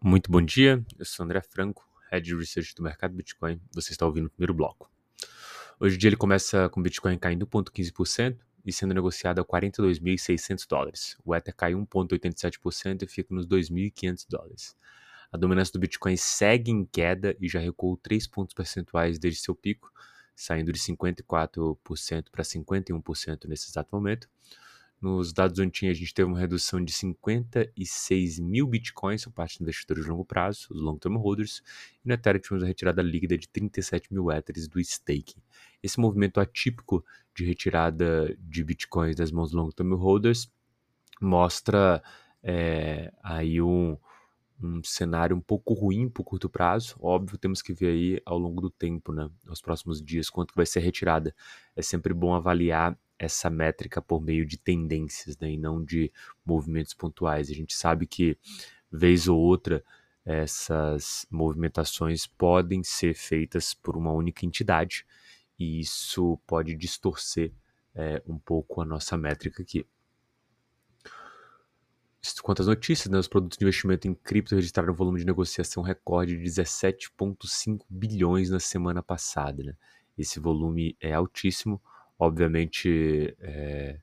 Muito bom dia, eu sou André Franco, Head Research do mercado Bitcoin. Você está ouvindo o primeiro bloco. Hoje o dia ele começa com Bitcoin caindo 1,15% e sendo negociado a 42.600 dólares. O Ether cai 1,87% e fica nos 2.500 dólares. A dominância do Bitcoin segue em queda e já recuou 3 pontos percentuais desde seu pico, saindo de 54% para 51% nesse exato momento. Nos dados on-chain, a gente teve uma redução de 56 mil bitcoins por parte dos investidores de longo prazo, os long-term holders, e no Ethereum tivemos a retirada líquida de 37 mil Ethers do staking. Esse movimento atípico de retirada de bitcoins das mãos long-term holders mostra é, aí um, um cenário um pouco ruim por curto prazo. Óbvio, temos que ver aí ao longo do tempo, né, nos próximos dias, quanto vai ser retirada. É sempre bom avaliar essa métrica por meio de tendências né, e não de movimentos pontuais. A gente sabe que, vez ou outra, essas movimentações podem ser feitas por uma única entidade e isso pode distorcer é, um pouco a nossa métrica aqui. Quanto às notícias, né, os produtos de investimento em cripto registraram um volume de negociação recorde de 17,5 bilhões na semana passada. Né? Esse volume é altíssimo, Obviamente, é,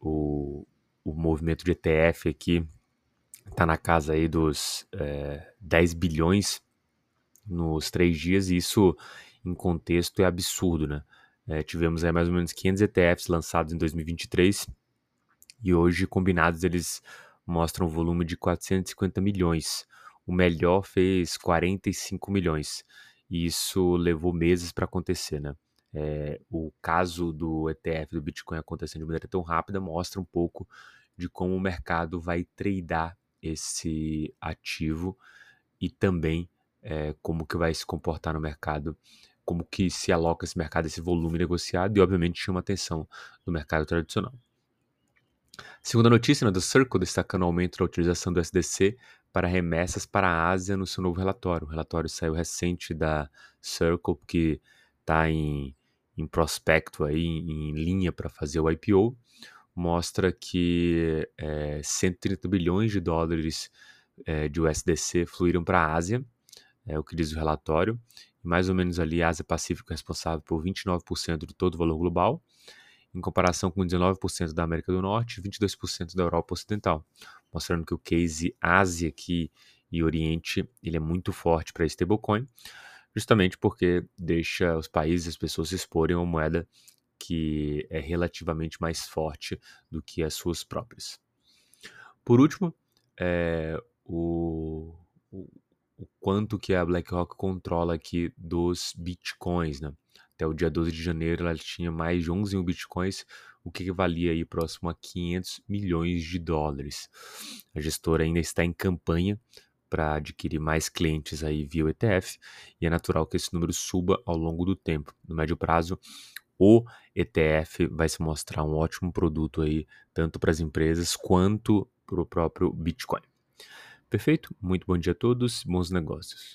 o, o movimento de ETF aqui está na casa aí dos é, 10 bilhões nos três dias, e isso em contexto é absurdo, né? É, tivemos aí mais ou menos 500 ETFs lançados em 2023 e hoje combinados eles mostram um volume de 450 milhões. O melhor fez 45 milhões. E isso levou meses para acontecer, né? É, o caso do ETF do Bitcoin acontecendo de maneira tão rápida mostra um pouco de como o mercado vai tradear esse ativo e também é, como que vai se comportar no mercado, como que se aloca esse mercado, esse volume negociado e obviamente chama atenção do mercado tradicional. Segunda notícia né, do Circle destacando o aumento da utilização do SDC para remessas para a Ásia no seu novo relatório. O relatório saiu recente da Circle, que está em em prospecto aí, em linha para fazer o IPO, mostra que é, 130 bilhões de dólares é, de USDC fluíram para a Ásia, é o que diz o relatório, mais ou menos ali a Ásia Pacífico é responsável por 29% de todo o valor global, em comparação com 19% da América do Norte e 22% da Europa Ocidental, mostrando que o case Ásia aqui e Oriente ele é muito forte para stablecoin justamente porque deixa os países, as pessoas se exporem a uma moeda que é relativamente mais forte do que as suas próprias. Por último, é, o, o, o, quanto que a BlackRock controla aqui dos bitcoins, né? Até o dia 12 de janeiro ela tinha mais de 11 mil bitcoins, o que valia aí próximo a 500 milhões de dólares. A gestora ainda está em campanha para adquirir mais clientes aí via o ETF, e é natural que esse número suba ao longo do tempo. No médio prazo, o ETF vai se mostrar um ótimo produto aí, tanto para as empresas quanto para o próprio Bitcoin. Perfeito? Muito bom dia a todos, bons negócios.